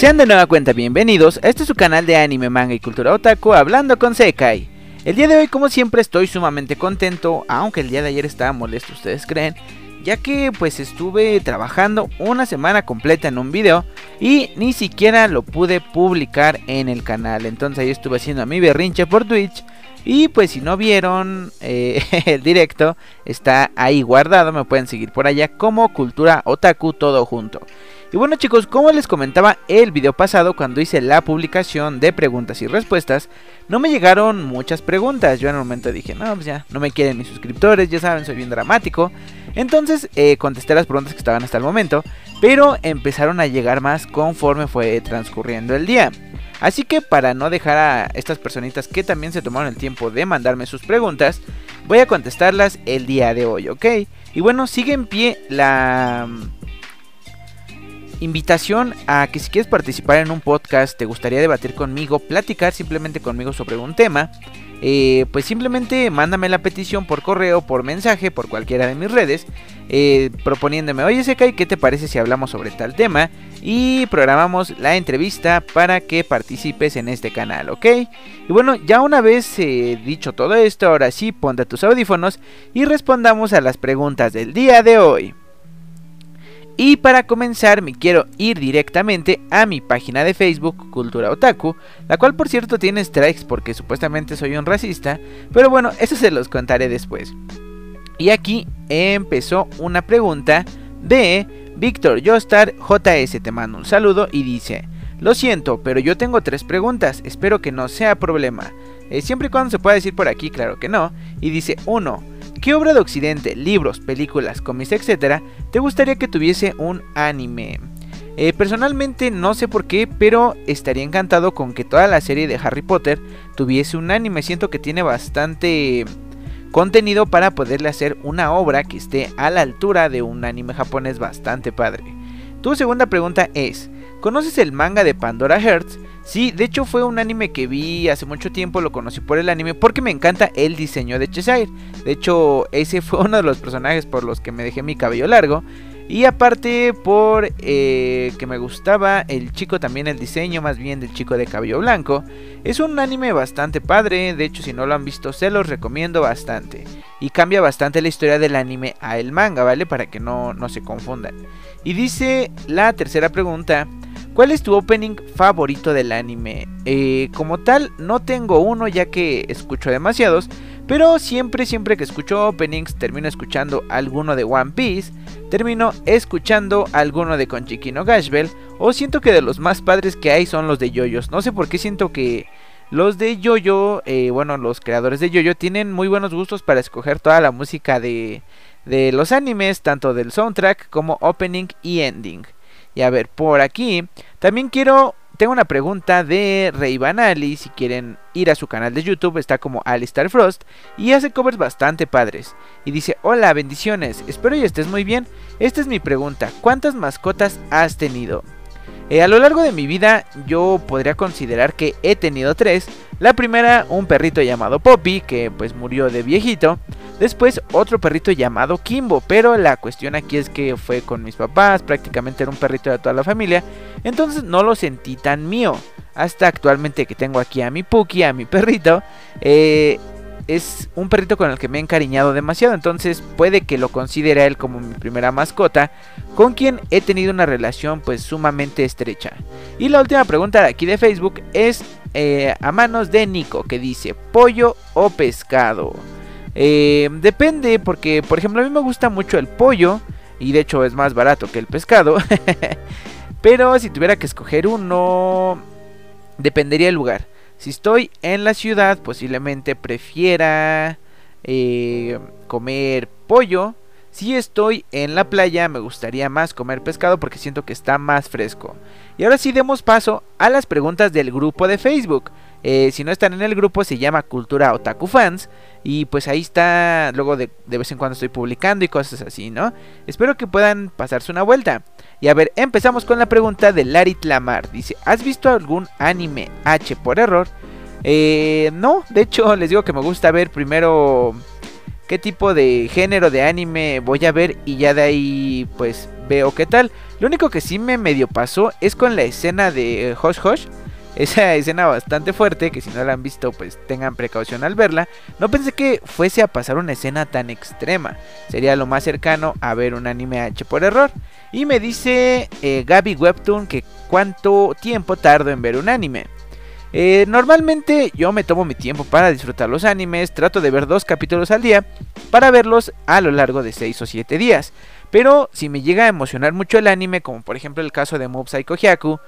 Sean de nueva cuenta bienvenidos a este es su canal de anime, manga y cultura otaku hablando con Sekai. El día de hoy como siempre estoy sumamente contento, aunque el día de ayer estaba molesto, ustedes creen, ya que pues estuve trabajando una semana completa en un video y ni siquiera lo pude publicar en el canal. Entonces ahí estuve haciendo mi berrinche por Twitch y pues si no vieron eh, el directo, está ahí guardado, me pueden seguir por allá como Cultura Otaku todo junto. Y bueno chicos, como les comentaba el video pasado cuando hice la publicación de preguntas y respuestas, no me llegaron muchas preguntas. Yo en el momento dije, no, pues ya, no me quieren mis suscriptores, ya saben, soy bien dramático. Entonces eh, contesté las preguntas que estaban hasta el momento, pero empezaron a llegar más conforme fue transcurriendo el día. Así que para no dejar a estas personitas que también se tomaron el tiempo de mandarme sus preguntas, voy a contestarlas el día de hoy, ¿ok? Y bueno, sigue en pie la invitación a que si quieres participar en un podcast, te gustaría debatir conmigo, platicar simplemente conmigo sobre un tema, eh, pues simplemente mándame la petición por correo, por mensaje, por cualquiera de mis redes, eh, proponiéndome, oye Sekai, ¿qué te parece si hablamos sobre tal tema? Y programamos la entrevista para que participes en este canal, ¿ok? Y bueno, ya una vez eh, dicho todo esto, ahora sí, ponte tus audífonos y respondamos a las preguntas del día de hoy. Y para comenzar me quiero ir directamente a mi página de Facebook Cultura Otaku, la cual por cierto tiene strikes porque supuestamente soy un racista, pero bueno, eso se los contaré después. Y aquí empezó una pregunta de Víctor Jostar JS, te mando un saludo y dice, lo siento, pero yo tengo tres preguntas, espero que no sea problema. Eh, siempre y cuando se pueda decir por aquí, claro que no. Y dice, 1. ¿Qué obra de Occidente, libros, películas, cómics, etcétera, te gustaría que tuviese un anime? Eh, personalmente no sé por qué, pero estaría encantado con que toda la serie de Harry Potter tuviese un anime. Siento que tiene bastante contenido para poderle hacer una obra que esté a la altura de un anime japonés bastante padre. Tu segunda pregunta es, ¿conoces el manga de Pandora Hearts? Sí, de hecho fue un anime que vi hace mucho tiempo, lo conocí por el anime porque me encanta el diseño de Cheshire. De hecho, ese fue uno de los personajes por los que me dejé mi cabello largo. Y aparte por eh, que me gustaba el chico también, el diseño más bien del chico de cabello blanco. Es un anime bastante padre, de hecho si no lo han visto se los recomiendo bastante. Y cambia bastante la historia del anime a el manga, ¿vale? Para que no, no se confundan. Y dice la tercera pregunta, ¿Cuál es tu opening favorito del anime? Eh, como tal, no tengo uno ya que escucho demasiados, pero siempre, siempre que escucho openings, termino escuchando alguno de One Piece, termino escuchando alguno de Conchiki no Gashbell, o siento que de los más padres que hay son los de Yoyos. No sé por qué siento que los de Yoyo, eh, bueno, los creadores de Yoyo tienen muy buenos gustos para escoger toda la música de, de los animes, tanto del soundtrack como opening y ending. Y a ver, por aquí también quiero tengo una pregunta de Rey Banali. Si quieren ir a su canal de YouTube, está como Alistar Frost y hace covers bastante padres. Y dice: Hola, bendiciones, espero y estés muy bien. Esta es mi pregunta: ¿Cuántas mascotas has tenido? Eh, a lo largo de mi vida, yo podría considerar que he tenido tres. La primera, un perrito llamado Poppy, que pues murió de viejito. Después otro perrito llamado Kimbo, pero la cuestión aquí es que fue con mis papás, prácticamente era un perrito de toda la familia, entonces no lo sentí tan mío. Hasta actualmente que tengo aquí a mi Puki, a mi perrito, eh, es un perrito con el que me he encariñado demasiado, entonces puede que lo considere él como mi primera mascota, con quien he tenido una relación pues sumamente estrecha. Y la última pregunta de aquí de Facebook es eh, a manos de Nico, que dice, pollo o pescado. Eh, depende, porque por ejemplo a mí me gusta mucho el pollo y de hecho es más barato que el pescado. Pero si tuviera que escoger uno, dependería del lugar. Si estoy en la ciudad, posiblemente prefiera eh, comer pollo. Si estoy en la playa, me gustaría más comer pescado porque siento que está más fresco. Y ahora sí demos paso a las preguntas del grupo de Facebook. Eh, si no están en el grupo, se llama Cultura Otaku Fans. Y pues ahí está, luego de, vez en cuando estoy publicando y cosas así, ¿no? Espero que puedan pasarse una vuelta. Y a ver, empezamos con la pregunta de Larit Lamar. Dice, ¿has visto algún anime H por error? Eh, no, de hecho les digo que me gusta ver primero qué tipo de género de anime voy a ver y ya de ahí pues veo qué tal. Lo único que sí me medio pasó es con la escena de Hush Hush. Esa escena bastante fuerte, que si no la han visto, pues tengan precaución al verla. No pensé que fuese a pasar una escena tan extrema. Sería lo más cercano a ver un anime H por error. Y me dice eh, Gaby Webtoon que cuánto tiempo tardo en ver un anime. Eh, normalmente yo me tomo mi tiempo para disfrutar los animes, trato de ver dos capítulos al día para verlos a lo largo de 6 o 7 días. Pero si me llega a emocionar mucho el anime, como por ejemplo el caso de Mob Psycho Hyaku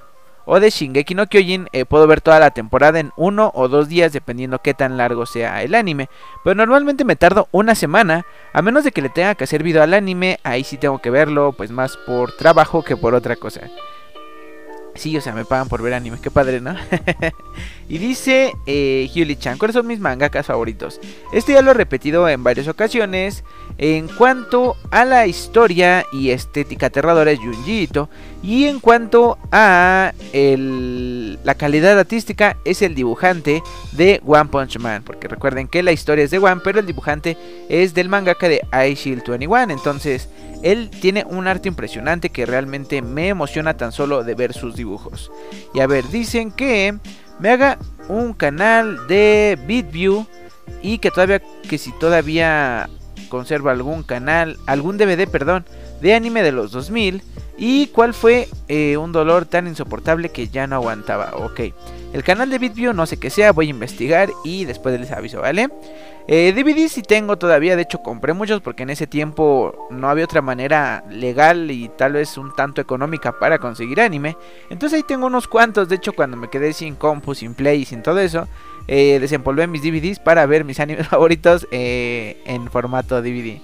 o de Shingeki no Kyojin, eh, puedo ver toda la temporada en uno o dos días dependiendo qué tan largo sea el anime. Pero normalmente me tardo una semana, a menos de que le tenga que hacer video al anime, ahí sí tengo que verlo, pues más por trabajo que por otra cosa. Sí, o sea, me pagan por ver anime, qué padre, ¿no? y dice eh, Chan, ¿cuáles son mis mangakas favoritos? Este ya lo he repetido en varias ocasiones. En cuanto a la historia y estética aterradora es Junji Y en cuanto a la calidad artística es el dibujante de One Punch Man. Porque recuerden que la historia es de One, pero el dibujante es del mangaka de I Shield 21. Entonces él tiene un arte impresionante que realmente me emociona tan solo de ver sus dibujos. Y a ver, dicen que me haga un canal de BitView y que todavía que si todavía conserva algún canal, algún DVD, perdón, de anime de los 2000 y cuál fue eh, un dolor tan insoportable que ya no aguantaba. Ok, el canal de BitView no sé qué sea, voy a investigar y después les aviso, ¿vale? Eh, DVDs sí tengo todavía, de hecho compré muchos porque en ese tiempo no había otra manera legal y tal vez un tanto económica para conseguir anime. Entonces ahí tengo unos cuantos, de hecho cuando me quedé sin compu, sin play sin todo eso, eh, desempolvé mis DVDs para ver mis animes favoritos eh, en formato DVD.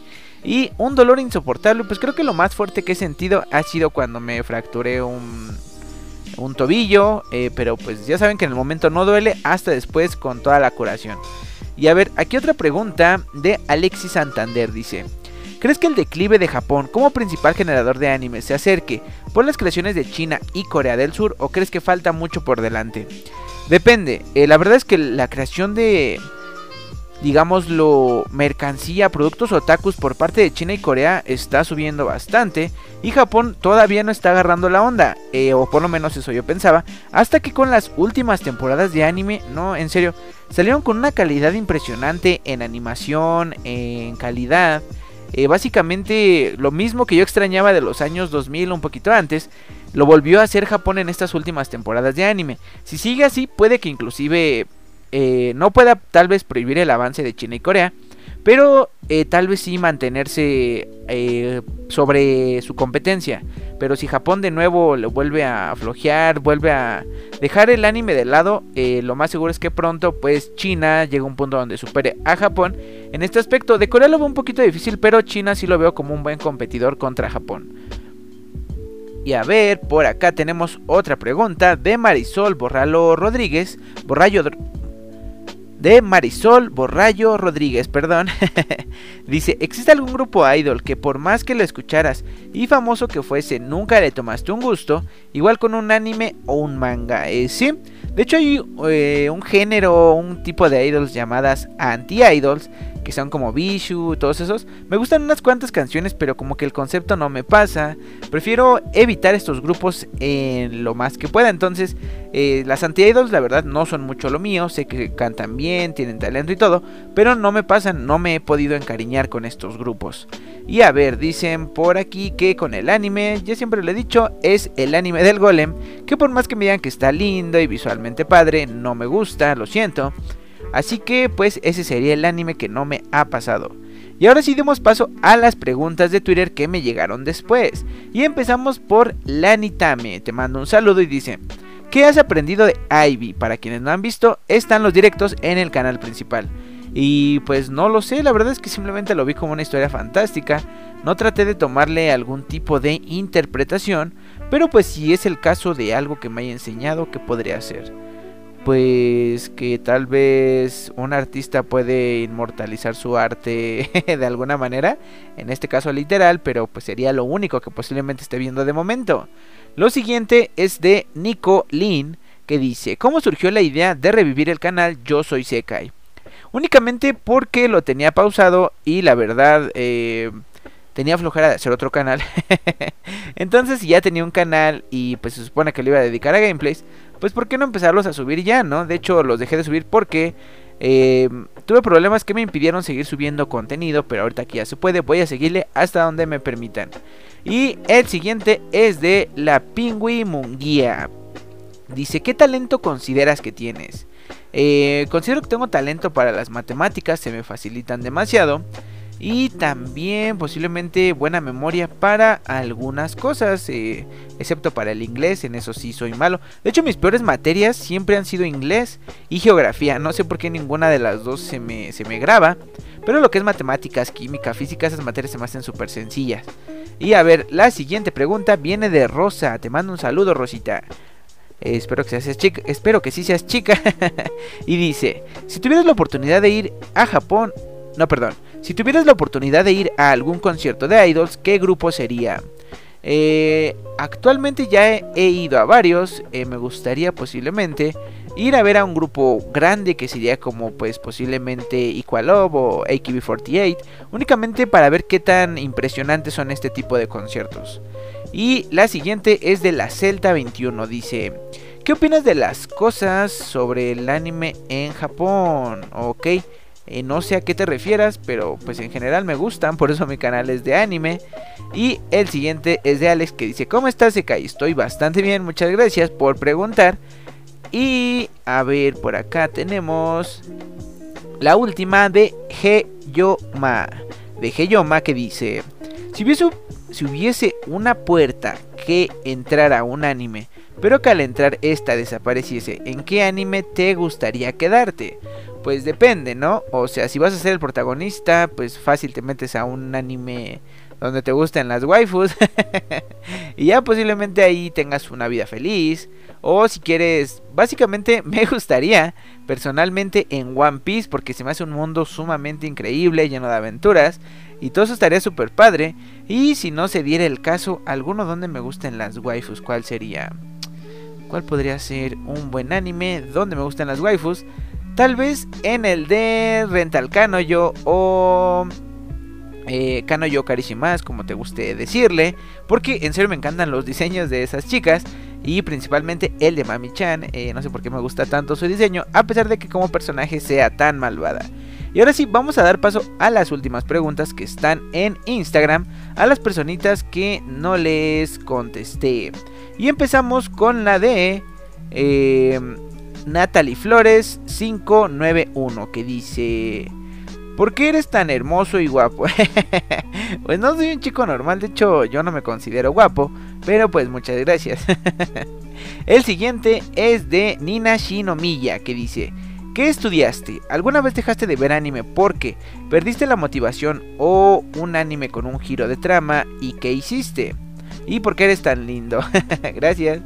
Y un dolor insoportable, pues creo que lo más fuerte que he sentido ha sido cuando me fracturé un, un tobillo, eh, pero pues ya saben que en el momento no duele hasta después con toda la curación. Y a ver, aquí otra pregunta de Alexis Santander dice. ¿Crees que el declive de Japón como principal generador de anime se acerque por las creaciones de China y Corea del Sur o crees que falta mucho por delante? Depende, eh, la verdad es que la creación de, digámoslo, mercancía, productos otakus por parte de China y Corea está subiendo bastante y Japón todavía no está agarrando la onda, eh, o por lo menos eso yo pensaba, hasta que con las últimas temporadas de anime, no, en serio, salieron con una calidad impresionante en animación, en calidad. Eh, básicamente lo mismo que yo extrañaba de los años 2000 un poquito antes, lo volvió a hacer Japón en estas últimas temporadas de anime. Si sigue así, puede que inclusive eh, no pueda tal vez prohibir el avance de China y Corea, pero eh, tal vez sí mantenerse eh, sobre su competencia. Pero si Japón de nuevo lo vuelve a flojear, vuelve a dejar el anime de lado, lo más seguro es que pronto pues China llega a un punto donde supere a Japón. En este aspecto de Corea lo veo un poquito difícil, pero China sí lo veo como un buen competidor contra Japón. Y a ver, por acá tenemos otra pregunta de Marisol Borralo Rodríguez, Borrallo, de Marisol Borrayo Rodríguez, perdón. Dice, ¿existe algún grupo idol que por más que lo escucharas y famoso que fuese, nunca le tomaste un gusto? Igual con un anime o un manga. Eh, sí, de hecho hay eh, un género, un tipo de idols llamadas anti-idols que son como Bishu, todos esos. Me gustan unas cuantas canciones, pero como que el concepto no me pasa. Prefiero evitar estos grupos en lo más que pueda. Entonces, eh, las anti-idols, la verdad, no son mucho lo mío. Sé que cantan bien, tienen talento y todo, pero no me pasan, no me he podido encariñar con estos grupos. Y a ver, dicen por aquí que con el anime, ya siempre lo he dicho, es el anime del golem, que por más que me digan que está lindo y visualmente padre, no me gusta, lo siento. Así que pues ese sería el anime que no me ha pasado. Y ahora sí demos paso a las preguntas de Twitter que me llegaron después. Y empezamos por Lanitame. Te mando un saludo y dice, ¿qué has aprendido de Ivy? Para quienes no han visto, están los directos en el canal principal. Y pues no lo sé, la verdad es que simplemente lo vi como una historia fantástica. No traté de tomarle algún tipo de interpretación, pero pues si es el caso de algo que me haya enseñado, ¿qué podría hacer? Pues que tal vez un artista puede inmortalizar su arte de alguna manera, en este caso literal, pero pues sería lo único que posiblemente esté viendo de momento. Lo siguiente es de Nico Lin, que dice, ¿cómo surgió la idea de revivir el canal Yo Soy Sekai? Únicamente porque lo tenía pausado y la verdad... Eh, tenía flojera de hacer otro canal. Entonces, ya tenía un canal y pues se supone que lo iba a dedicar a gameplays, pues ¿por qué no empezarlos a subir ya, no? De hecho, los dejé de subir porque eh, tuve problemas que me impidieron seguir subiendo contenido, pero ahorita que ya se puede, voy a seguirle hasta donde me permitan. Y el siguiente es de la Pingui Munguía. Dice, ¿qué talento consideras que tienes? Eh, considero que tengo talento para las matemáticas, se me facilitan demasiado. Y también posiblemente buena memoria para algunas cosas, eh, excepto para el inglés, en eso sí soy malo. De hecho mis peores materias siempre han sido inglés y geografía, no sé por qué ninguna de las dos se me, se me graba. Pero lo que es matemáticas, química, física, esas materias se me hacen súper sencillas. Y a ver, la siguiente pregunta viene de Rosa. Te mando un saludo, Rosita. espero que seas chica. Espero que sí seas chica. y dice: Si tuvieras la oportunidad de ir a Japón. No, perdón. Si tuvieras la oportunidad de ir a algún concierto de idols, ¿qué grupo sería? Eh, actualmente ya he, ido a varios. Eh, me gustaría posiblemente ir a ver a un grupo grande que sería como pues posiblemente Equalove o AKB48. Únicamente para ver qué tan impresionantes son este tipo de conciertos. Y la siguiente es de la Celta 21. Dice, ¿qué opinas de las cosas sobre el anime en Japón? Ok. Eh, no sé a qué te refieras, pero pues en general me gustan, por eso mi canal es de anime. Y el siguiente es de Alex que dice, ¿cómo estás, Sekai? Estoy bastante bien, muchas gracias por preguntar. Y a ver, por acá tenemos la última de Heyoma. De Heyoma que dice, si hubiese, si hubiese una puerta que entrara un anime, pero que al entrar esta desapareciese, ¿en qué anime te gustaría quedarte? Pues depende, ¿no? O sea, si vas a ser el protagonista, pues fácil te metes a un anime donde te gusten las waifus. y ya posiblemente ahí tengas una vida feliz. O si quieres, básicamente me gustaría personalmente en One Piece porque se me hace un mundo sumamente increíble, lleno de aventuras. Y todo eso estaría súper padre. Y si no se diera el caso, alguno donde me gusten las waifus, ¿cuál sería? ¿Cuál podría ser un buen anime donde me gustan las waifus? Tal vez en el de Rental Kanoyo o eh, Kanoyo Karishimas, como te guste decirle, porque en serio me encantan los diseños de esas chicas y principalmente el de Mami-chan, eh, no sé por qué me gusta tanto su diseño, a pesar de que como personaje sea tan malvada. Y ahora sí, vamos a dar paso a las últimas preguntas que están en Instagram, a las personitas que no les contesté. Y empezamos con la de... Eh, Natalie Flores 591 que dice... ¿Por qué eres tan hermoso y guapo? pues no soy un chico normal, de hecho yo no me considero guapo, pero pues muchas gracias. El siguiente es de Nina Shinomiya que dice... ¿Qué estudiaste? ¿Alguna vez dejaste de ver anime porque perdiste la motivación o un anime con un giro de trama? ¿Y qué hiciste? ¿Y por qué eres tan lindo? Gracias.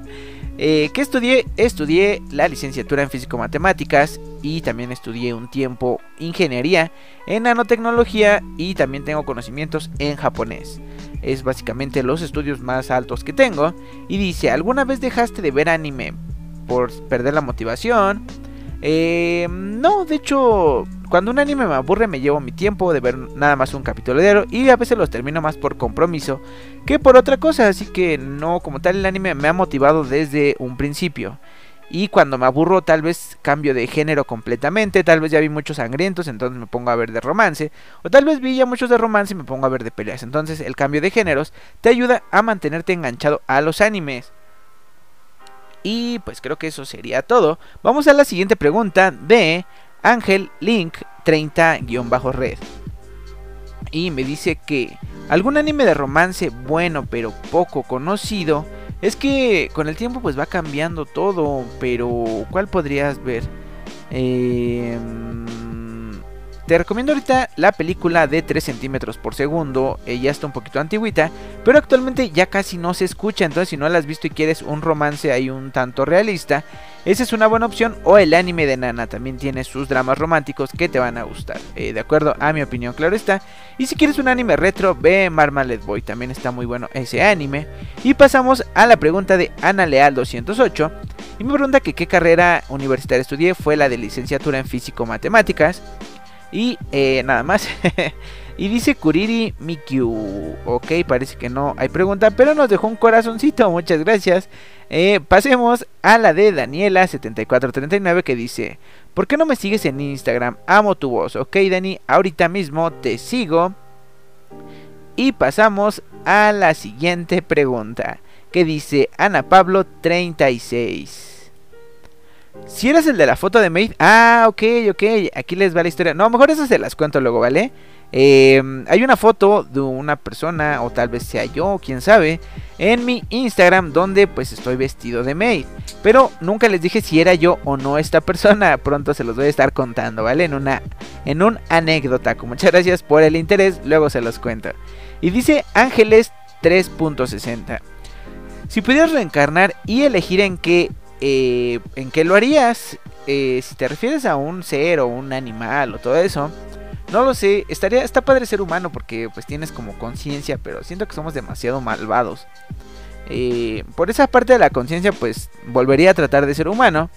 Eh, ¿Qué estudié? Estudié la licenciatura en físico-matemáticas y también estudié un tiempo ingeniería en nanotecnología y también tengo conocimientos en japonés. Es básicamente los estudios más altos que tengo. Y dice, ¿alguna vez dejaste de ver anime por perder la motivación? Eh, no, de hecho, cuando un anime me aburre me llevo mi tiempo de ver nada más un capítulo de y a veces los termino más por compromiso que por otra cosa, así que no, como tal el anime me ha motivado desde un principio. Y cuando me aburro tal vez cambio de género completamente, tal vez ya vi muchos sangrientos, entonces me pongo a ver de romance, o tal vez vi ya muchos de romance y me pongo a ver de peleas. Entonces el cambio de géneros te ayuda a mantenerte enganchado a los animes. Y pues creo que eso sería todo. Vamos a la siguiente pregunta de Ángel Link 30-red. Y me dice que algún anime de romance bueno pero poco conocido. Es que con el tiempo pues va cambiando todo. Pero ¿cuál podrías ver? Eh, te recomiendo ahorita la película de 3 centímetros por segundo. Ella ya está un poquito antiguita, pero actualmente ya casi no se escucha. Entonces, si no la has visto y quieres un romance ahí un tanto realista, esa es una buena opción. O el anime de Nana también tiene sus dramas románticos que te van a gustar. Eh, de acuerdo a mi opinión, claro está. Y si quieres un anime retro, ve Marmalade Boy. También está muy bueno ese anime. Y pasamos a la pregunta de Ana Leal 208. Y me pregunta que qué carrera universitaria estudié. Fue la de licenciatura en físico-matemáticas. Y eh, nada más. y dice Kuriri Mikyu. Ok, parece que no hay pregunta, pero nos dejó un corazoncito. Muchas gracias. Eh, pasemos a la de Daniela7439 que dice: ¿Por qué no me sigues en Instagram? Amo tu voz. Ok, Dani, ahorita mismo te sigo. Y pasamos a la siguiente pregunta, que dice Ana Pablo 36. Si eres el de la foto de Maid, ah, ok, ok, aquí les va la historia. No, mejor eso se las cuento luego, ¿vale? Em, hay una foto de una persona, o tal vez sea yo, quién sabe, en mi Instagram donde pues estoy vestido de maid. Pero nunca les dije si era yo o no esta persona. Pronto se los voy a estar contando, ¿vale? En una, en un anécdota. Muchas gracias por el interés, luego se los cuento. Y dice Ángeles 3.60. Si pudieras reencarnar y elegir en qué, eh, en qué lo harías, eh, si te refieres a un ser o un animal o todo eso, no lo sé, estaría, está padre ser humano porque pues tienes como conciencia, pero siento que somos demasiado malvados. Eh, por esa parte de la conciencia pues volvería a tratar de ser humano.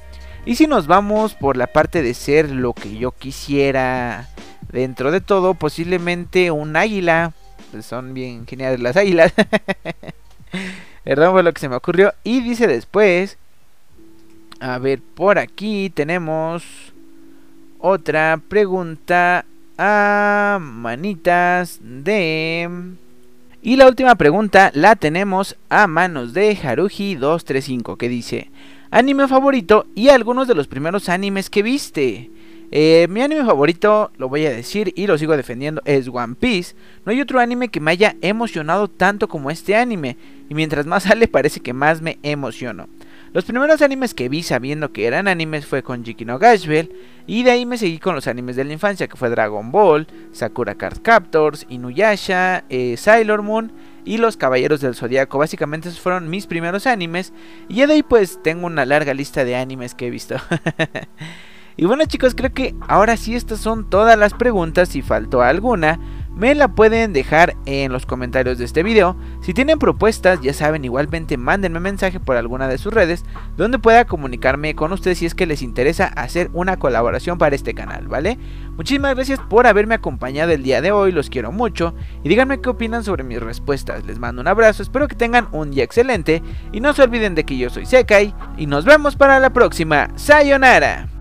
Y si nos vamos por la parte de ser lo que yo quisiera dentro de todo, posiblemente un águila son bien geniales las águilas. Perdón fue lo que se me ocurrió. Y dice después. A ver, por aquí tenemos otra pregunta a manitas de... Y la última pregunta la tenemos a manos de Haruji235 que dice, anime favorito y algunos de los primeros animes que viste. Eh, mi anime favorito, lo voy a decir y lo sigo defendiendo, es One Piece. No hay otro anime que me haya emocionado tanto como este anime. Y mientras más sale parece que más me emociono. Los primeros animes que vi sabiendo que eran animes fue con Jiki no. Y de ahí me seguí con los animes de la infancia que fue Dragon Ball, Sakura Card Captors, Inuyasha, eh, Sailor Moon y Los Caballeros del Zodiaco. Básicamente esos fueron mis primeros animes. Y de ahí pues tengo una larga lista de animes que he visto. Y bueno chicos, creo que ahora sí estas son todas las preguntas. Si faltó alguna, me la pueden dejar en los comentarios de este video. Si tienen propuestas, ya saben, igualmente mándenme mensaje por alguna de sus redes donde pueda comunicarme con ustedes si es que les interesa hacer una colaboración para este canal, ¿vale? Muchísimas gracias por haberme acompañado el día de hoy, los quiero mucho y díganme qué opinan sobre mis respuestas. Les mando un abrazo, espero que tengan un día excelente y no se olviden de que yo soy Sekai y nos vemos para la próxima. Sayonara.